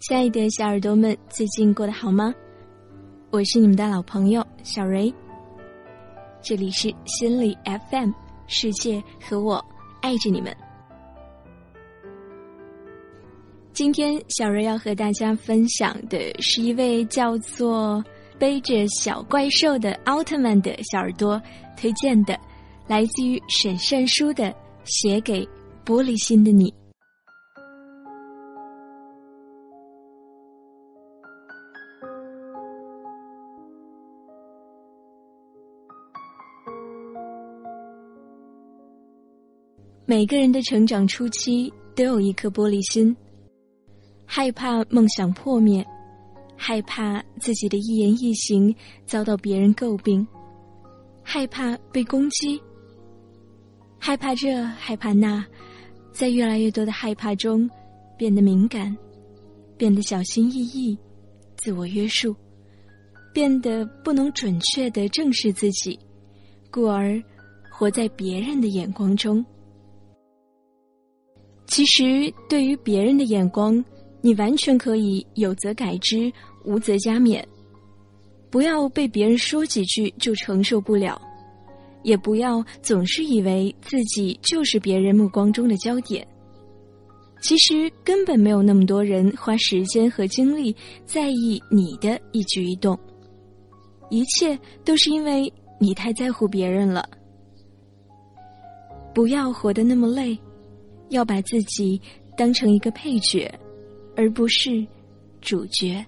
亲爱的小耳朵们，最近过得好吗？我是你们的老朋友小蕊，这里是心理 FM，世界和我爱着你们。今天小蕊要和大家分享的是一位叫做背着小怪兽的奥特曼的小耳朵推荐的，来自于沈善书的《写给玻璃心的你》。每个人的成长初期都有一颗玻璃心，害怕梦想破灭，害怕自己的一言一行遭到别人诟病，害怕被攻击，害怕这害怕那，在越来越多的害怕中，变得敏感，变得小心翼翼，自我约束，变得不能准确的正视自己，故而活在别人的眼光中。其实，对于别人的眼光，你完全可以有则改之，无则加勉。不要被别人说几句就承受不了，也不要总是以为自己就是别人目光中的焦点。其实根本没有那么多人花时间和精力在意你的一举一动，一切都是因为你太在乎别人了。不要活得那么累。要把自己当成一个配角，而不是主角。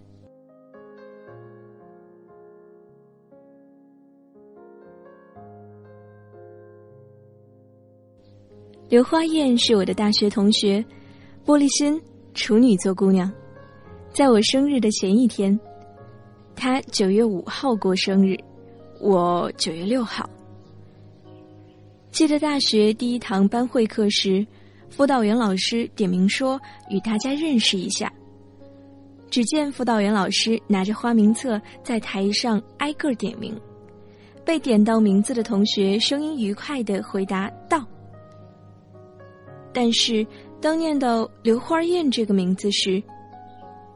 刘花燕是我的大学同学，玻璃心，处女座姑娘，在我生日的前一天，她九月五号过生日，我九月六号。记得大学第一堂班会课时。辅导员老师点名说：“与大家认识一下。”只见辅导员老师拿着花名册在台上挨个点名，被点到名字的同学声音愉快的回答到。但是当念到刘花燕这个名字时，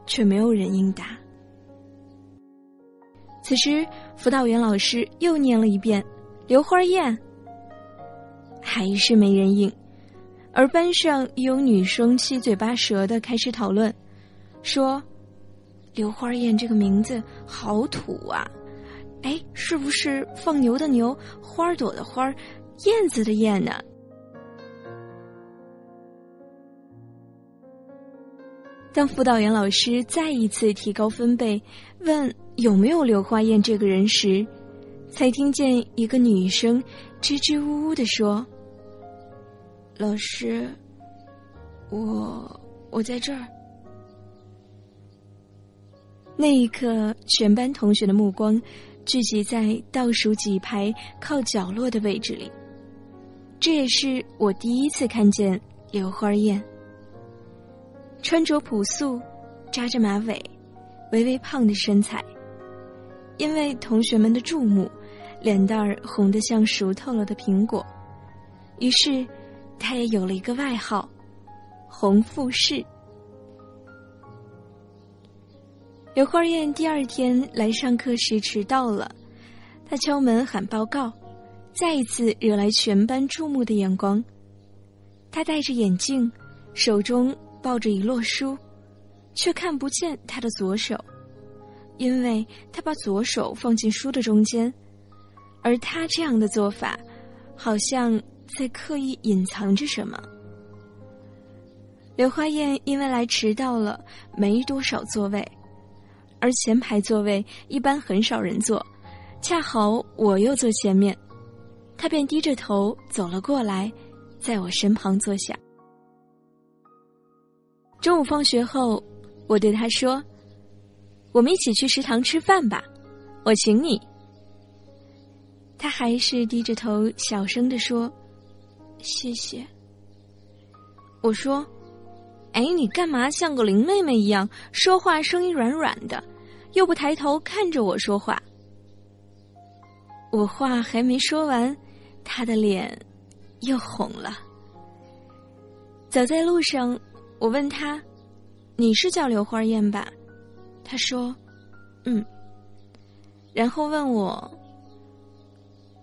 却没有人应答。此时辅导员老师又念了一遍：“刘花燕。”还是没人应。而班上有女生七嘴八舌的开始讨论，说：“刘花燕这个名字好土啊！哎，是不是放牛的牛，花朵的花，燕子的燕呢？”当辅导员老师再一次提高分贝，问有没有刘花燕这个人时，才听见一个女生支支吾吾的说。老师，我我在这儿。那一刻，全班同学的目光聚集在倒数几排靠角落的位置里。这也是我第一次看见刘花燕。穿着朴素，扎着马尾，微微胖的身材，因为同学们的注目，脸蛋儿红得像熟透了的苹果，于是。他也有了一个外号，红富士。刘花燕第二天来上课时迟到了，他敲门喊报告，再一次惹来全班注目的眼光。他戴着眼镜，手中抱着一摞书，却看不见他的左手，因为他把左手放进书的中间，而他这样的做法，好像。在刻意隐藏着什么？刘花燕因为来迟到了，没多少座位，而前排座位一般很少人坐，恰好我又坐前面，她便低着头走了过来，在我身旁坐下。中午放学后，我对她说：“我们一起去食堂吃饭吧，我请你。”她还是低着头，小声地说。谢谢。我说，哎，你干嘛像个林妹妹一样说话，声音软软的，又不抬头看着我说话？”我话还没说完，他的脸又红了。走在路上，我问他：“你是叫刘花艳吧？”他说：“嗯。”然后问我：“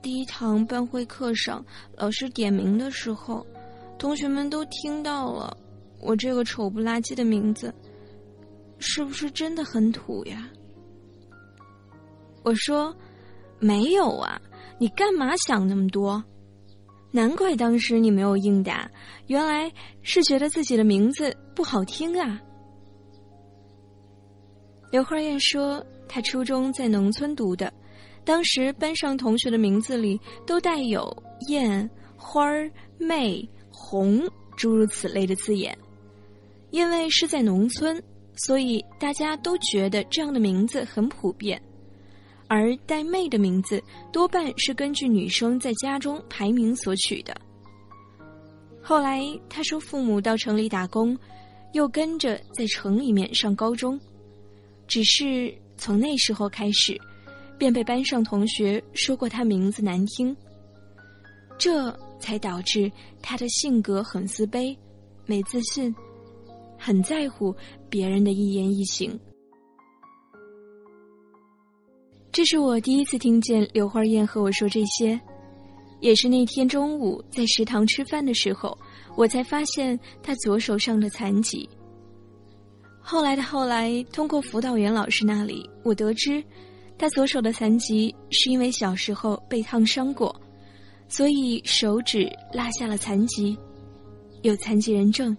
第一堂班会课上，老师点名的时候，同学们都听到了我这个丑不拉几的名字，是不是真的很土呀？”我说：“没有啊，你干嘛想那么多？”难怪当时你没有应答，原来是觉得自己的名字不好听啊。刘花燕说，她初中在农村读的，当时班上同学的名字里都带有“燕”“花儿”“妹”“红”诸如此类的字眼，因为是在农村，所以大家都觉得这样的名字很普遍。而带“妹”的名字多半是根据女生在家中排名所取的。后来他说，父母到城里打工，又跟着在城里面上高中，只是从那时候开始，便被班上同学说过他名字难听，这才导致他的性格很自卑、没自信，很在乎别人的一言一行。这是我第一次听见刘花燕和我说这些，也是那天中午在食堂吃饭的时候，我才发现她左手上的残疾。后来的后来，通过辅导员老师那里，我得知，他左手的残疾是因为小时候被烫伤过，所以手指落下了残疾，有残疾人证。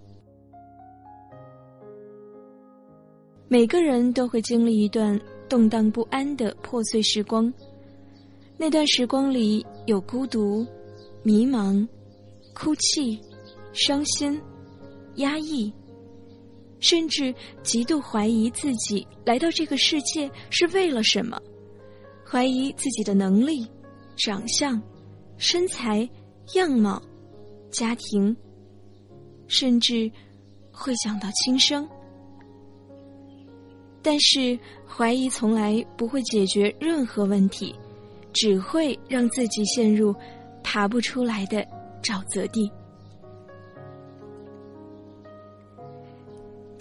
每个人都会经历一段。动荡不安的破碎时光，那段时光里有孤独、迷茫、哭泣、伤心、压抑，甚至极度怀疑自己来到这个世界是为了什么，怀疑自己的能力、长相、身材、样貌、家庭，甚至会想到轻生。但是，怀疑从来不会解决任何问题，只会让自己陷入爬不出来的沼泽地。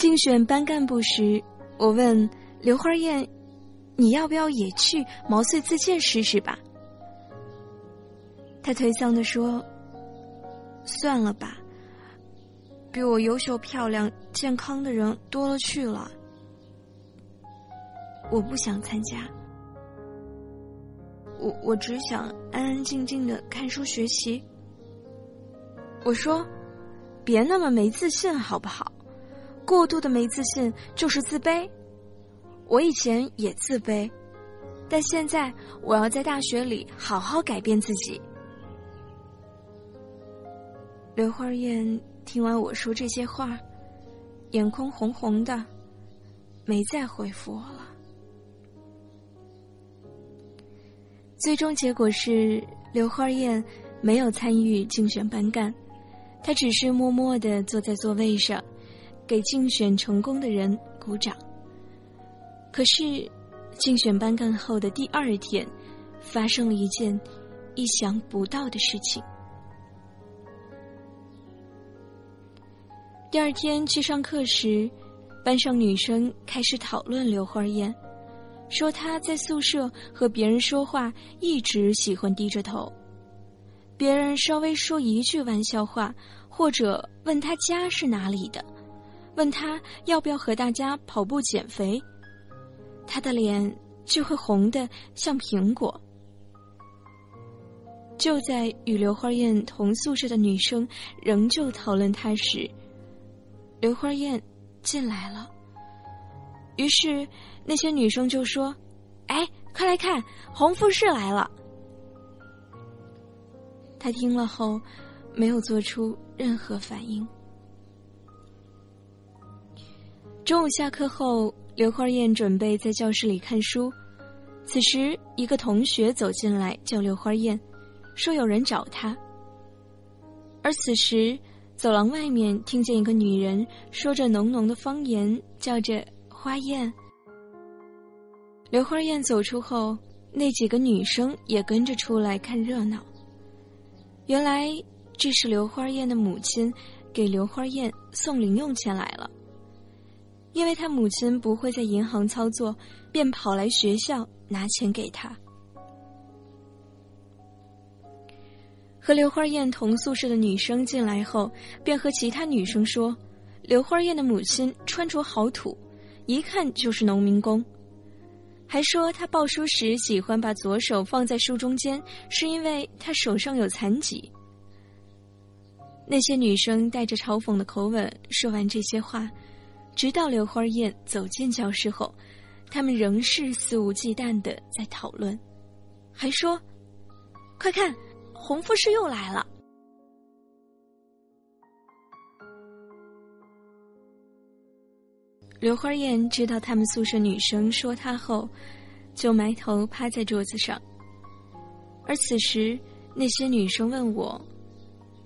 竞选班干部时，我问刘花燕：“你要不要也去毛遂自荐试试吧？”她颓丧的说：“算了吧，比我优秀、漂亮、健康的人多了去了。”我不想参加，我我只想安安静静的看书学习。我说，别那么没自信好不好？过度的没自信就是自卑。我以前也自卑，但现在我要在大学里好好改变自己。刘花燕听完我说这些话，眼眶红红的，没再回复我了。最终结果是，刘花燕没有参与竞选班干，她只是默默的坐在座位上，给竞选成功的人鼓掌。可是，竞选班干后的第二天，发生了一件意想不到的事情。第二天去上课时，班上女生开始讨论刘花燕。说她在宿舍和别人说话一直喜欢低着头，别人稍微说一句玩笑话，或者问她家是哪里的，问他要不要和大家跑步减肥，他的脸就会红的像苹果。就在与刘花燕同宿舍的女生仍旧讨论他时，刘花燕进来了。于是。那些女生就说：“哎，快来看，红富士来了。”他听了后，没有做出任何反应。中午下课后，刘花燕准备在教室里看书，此时一个同学走进来叫刘花燕，说有人找她。而此时，走廊外面听见一个女人说着浓浓的方言，叫着“花燕”。刘花燕走出后，那几个女生也跟着出来看热闹。原来这是刘花燕的母亲给刘花燕送零用钱来了，因为她母亲不会在银行操作，便跑来学校拿钱给她。和刘花燕同宿舍的女生进来后，便和其他女生说：“刘花燕的母亲穿着好土，一看就是农民工。”还说她抱书时喜欢把左手放在书中间，是因为她手上有残疾。那些女生带着嘲讽的口吻说完这些话，直到刘花燕走进教室后，他们仍是肆无忌惮的在讨论，还说：“快看！”红富士又来了。刘花燕知道他们宿舍女生说她后，就埋头趴在桌子上。而此时，那些女生问我：“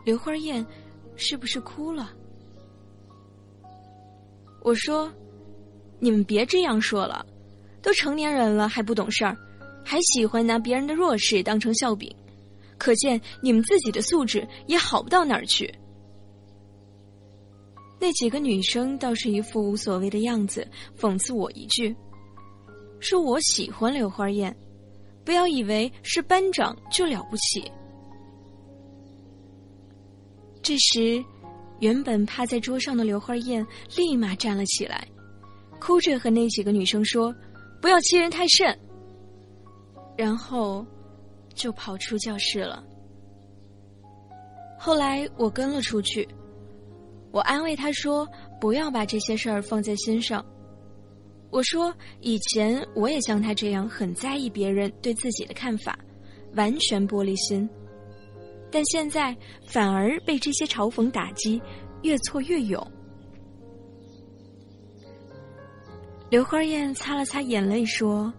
刘花燕是不是哭了？”我说：“你们别这样说了，都成年人了还不懂事儿，还喜欢拿别人的弱势当成笑柄。”可见你们自己的素质也好不到哪儿去。那几个女生倒是一副无所谓的样子，讽刺我一句：“说我喜欢刘花燕，不要以为是班长就了不起。”这时，原本趴在桌上的刘花燕立马站了起来，哭着和那几个女生说：“不要欺人太甚。”然后。就跑出教室了。后来我跟了出去，我安慰他说：“不要把这些事儿放在心上。”我说：“以前我也像他这样很在意别人对自己的看法，完全玻璃心，但现在反而被这些嘲讽打击，越挫越勇。”刘花燕擦了擦眼泪说。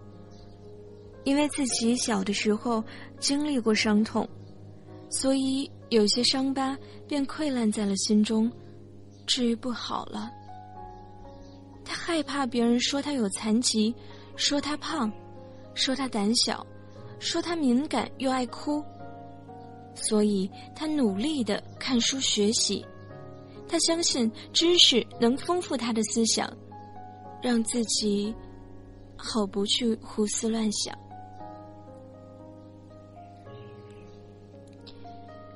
因为自己小的时候经历过伤痛，所以有些伤疤便溃烂在了心中，治愈不好了。他害怕别人说他有残疾，说他胖，说他胆小，说他敏感又爱哭，所以他努力的看书学习。他相信知识能丰富他的思想，让自己好不去胡思乱想。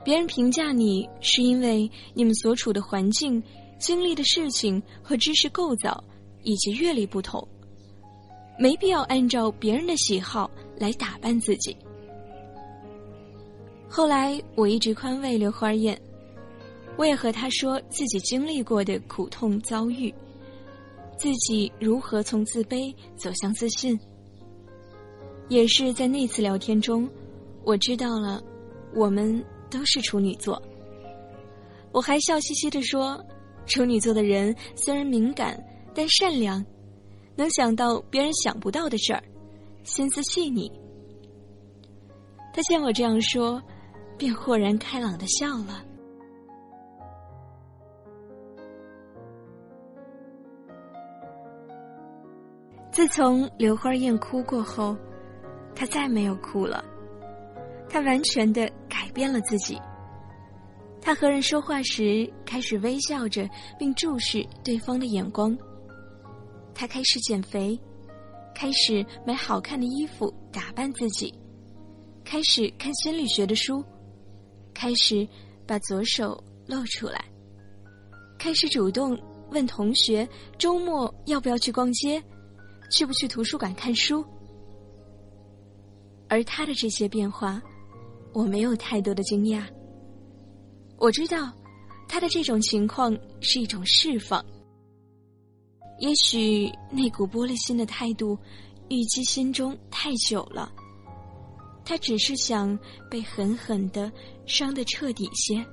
别人评价你，是因为你们所处的环境、经历的事情和知识构造以及阅历不同，没必要按照别人的喜好来打扮自己。后来我一直宽慰刘花燕，我也和她说自己经历过的苦痛遭遇，自己如何从自卑走向自信。也是在那次聊天中，我知道了我们。都是处女座，我还笑嘻嘻的说：“处女座的人虽然敏感，但善良，能想到别人想不到的事儿，心思细腻。”他见我这样说，便豁然开朗的笑了。自从刘花燕哭过后，他再没有哭了。他完全的改变了自己。他和人说话时开始微笑着，并注视对方的眼光。他开始减肥，开始买好看的衣服打扮自己，开始看心理学的书，开始把左手露出来，开始主动问同学周末要不要去逛街，去不去图书馆看书。而他的这些变化。我没有太多的惊讶。我知道，他的这种情况是一种释放。也许那股玻璃心的态度郁积心中太久了，他只是想被狠狠的伤得彻底些，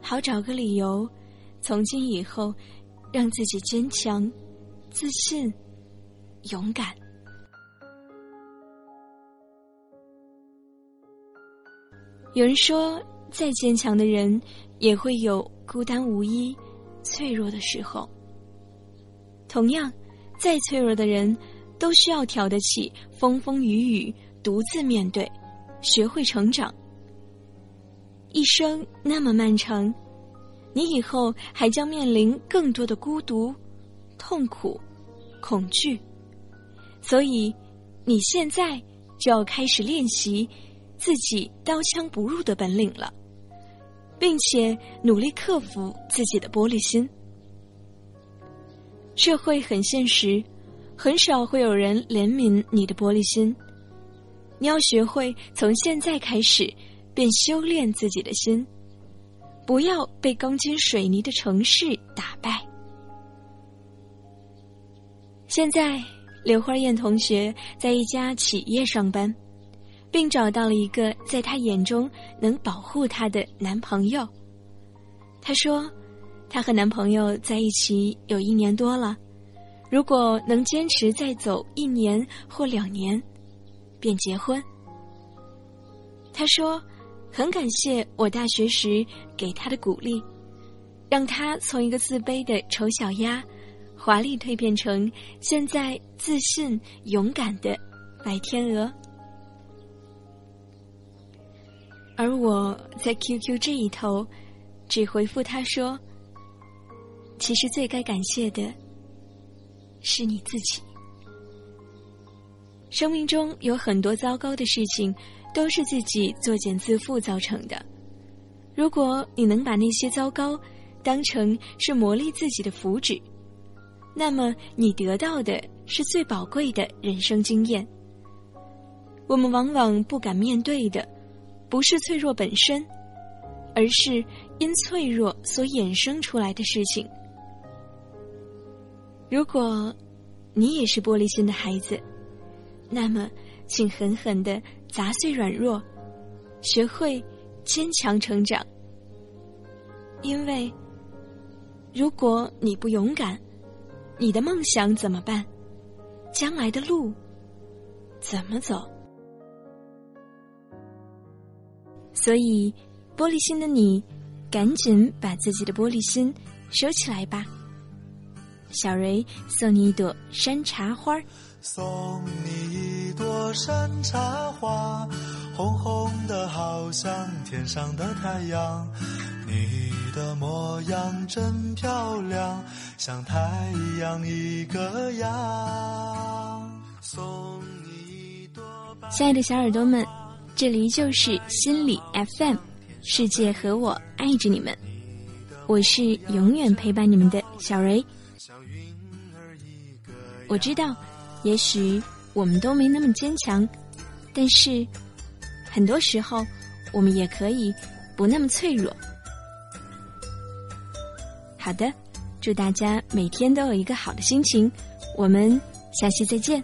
好找个理由，从今以后让自己坚强、自信、勇敢。有人说，再坚强的人，也会有孤单无依、脆弱的时候。同样，再脆弱的人，都需要挑得起风风雨雨，独自面对，学会成长。一生那么漫长，你以后还将面临更多的孤独、痛苦、恐惧，所以你现在就要开始练习自己刀枪不入的本领了。并且努力克服自己的玻璃心。社会很现实，很少会有人怜悯你的玻璃心。你要学会从现在开始，便修炼自己的心，不要被钢筋水泥的城市打败。现在，刘花燕同学在一家企业上班。并找到了一个在她眼中能保护她的男朋友。她说：“她和男朋友在一起有一年多了，如果能坚持再走一年或两年，便结婚。”他说：“很感谢我大学时给他的鼓励，让他从一个自卑的丑小鸭，华丽蜕变成现在自信勇敢的白天鹅。”而我在 QQ 这一头，只回复他说：“其实最该感谢的是你自己。生命中有很多糟糕的事情，都是自己作茧自缚造成的。如果你能把那些糟糕当成是磨砺自己的福祉，那么你得到的是最宝贵的人生经验。我们往往不敢面对的。”不是脆弱本身，而是因脆弱所衍生出来的事情。如果你也是玻璃心的孩子，那么请狠狠的砸碎软弱，学会坚强成长。因为如果你不勇敢，你的梦想怎么办？将来的路怎么走？所以，玻璃心的你，赶紧把自己的玻璃心收起来吧。小蕊送你一朵山茶花送你一朵山茶花，红红的好像天上的太阳。你的模样真漂亮，像太阳一个样。送你一朵。亲爱的小耳朵们。这里就是心理 FM，世界和我爱着你们，我是永远陪伴你们的小蕊。我知道，也许我们都没那么坚强，但是很多时候我们也可以不那么脆弱。好的，祝大家每天都有一个好的心情，我们下期再见。